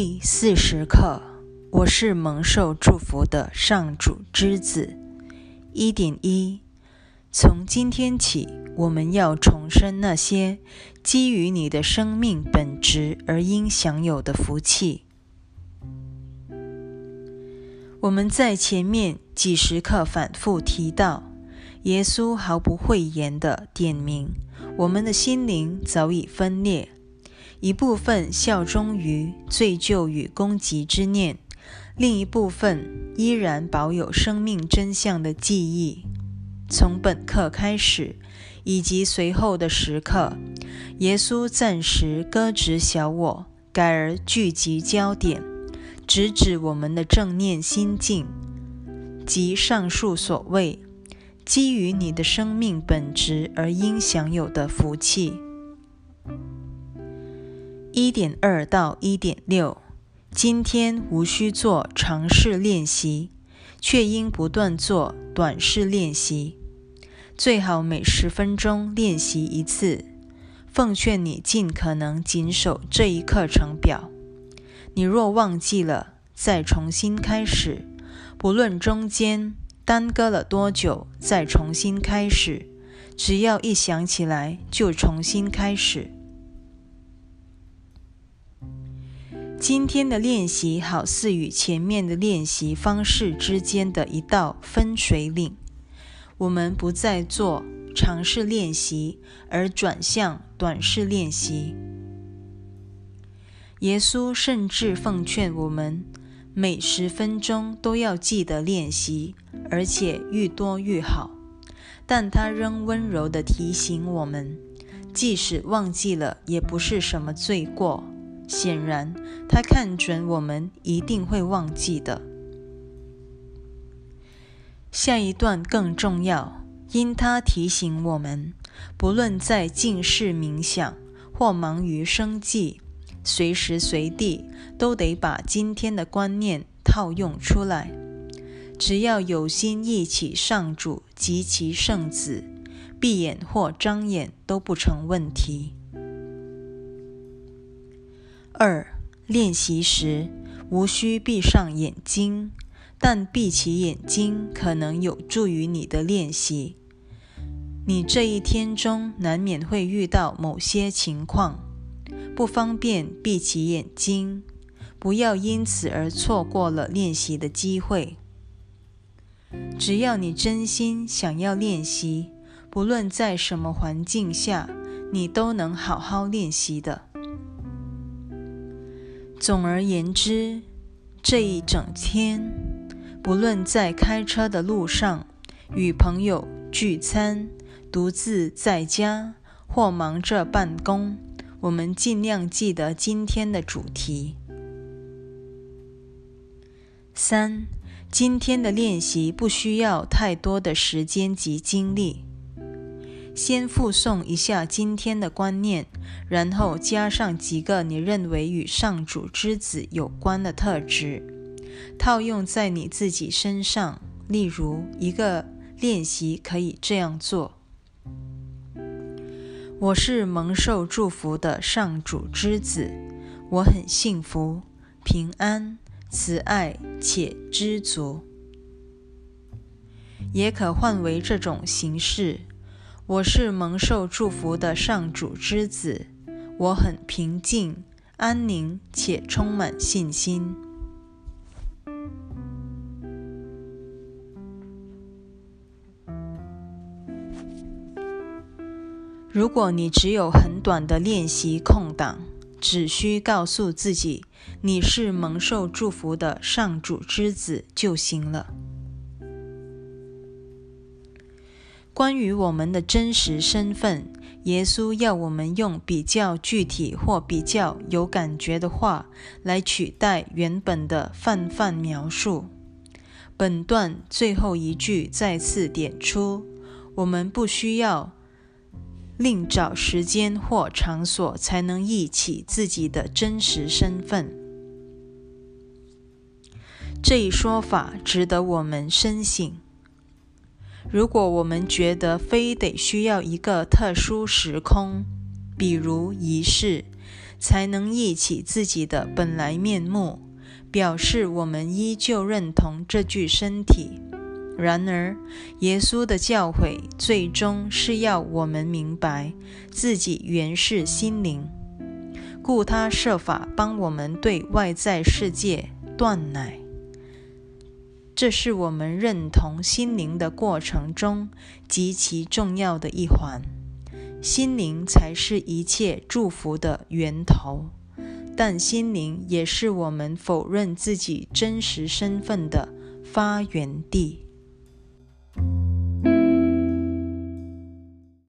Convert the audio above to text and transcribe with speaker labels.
Speaker 1: 第四十课，我是蒙受祝福的上主之子。一点一，从今天起，我们要重申那些基于你的生命本质而应享有的福气。我们在前面几十课反复提到，耶稣毫不讳言地点明，我们的心灵早已分裂。一部分效忠于罪疚与攻击之念，另一部分依然保有生命真相的记忆。从本课开始，以及随后的时刻，耶稣暂时搁置小我，改而聚集焦点，直指我们的正念心境，即上述所谓基于你的生命本质而应享有的福气。一点二到一点六，今天无需做长式练习，却应不断做短式练习。最好每十分钟练习一次。奉劝你尽可能谨守这一课程表。你若忘记了，再重新开始。不论中间耽搁了多久，再重新开始。只要一想起来，就重新开始。今天的练习好似与前面的练习方式之间的一道分水岭。我们不再做长式练习，而转向短式练习。耶稣甚至奉劝我们，每十分钟都要记得练习，而且愈多愈好。但他仍温柔地提醒我们，即使忘记了，也不是什么罪过。显然，他看准我们一定会忘记的。下一段更重要，因他提醒我们，不论在静视冥想或忙于生计，随时随地都得把今天的观念套用出来。只要有心忆起上主及其圣子，闭眼或张眼都不成问题。二、练习时无需闭上眼睛，但闭起眼睛可能有助于你的练习。你这一天中难免会遇到某些情况，不方便闭起眼睛，不要因此而错过了练习的机会。只要你真心想要练习，不论在什么环境下，你都能好好练习的。总而言之，这一整天，不论在开车的路上、与朋友聚餐、独自在家或忙着办公，我们尽量记得今天的主题。三，今天的练习不需要太多的时间及精力。先附送一下今天的观念，然后加上几个你认为与上主之子有关的特质，套用在你自己身上。例如，一个练习可以这样做：我是蒙受祝福的上主之子，我很幸福、平安、慈爱且知足。也可换为这种形式。我是蒙受祝福的上主之子，我很平静、安宁且充满信心。如果你只有很短的练习空档，只需告诉自己你是蒙受祝福的上主之子就行了。关于我们的真实身份，耶稣要我们用比较具体或比较有感觉的话来取代原本的泛泛描述。本段最后一句再次点出，我们不需要另找时间或场所才能忆起自己的真实身份。这一说法值得我们深省。如果我们觉得非得需要一个特殊时空，比如仪式，才能忆起自己的本来面目，表示我们依旧认同这具身体。然而，耶稣的教诲最终是要我们明白自己原是心灵，故他设法帮我们对外在世界断奶。这是我们认同心灵的过程中极其重要的一环。心灵才是一切祝福的源头，但心灵也是我们否认自己真实身份的发源地。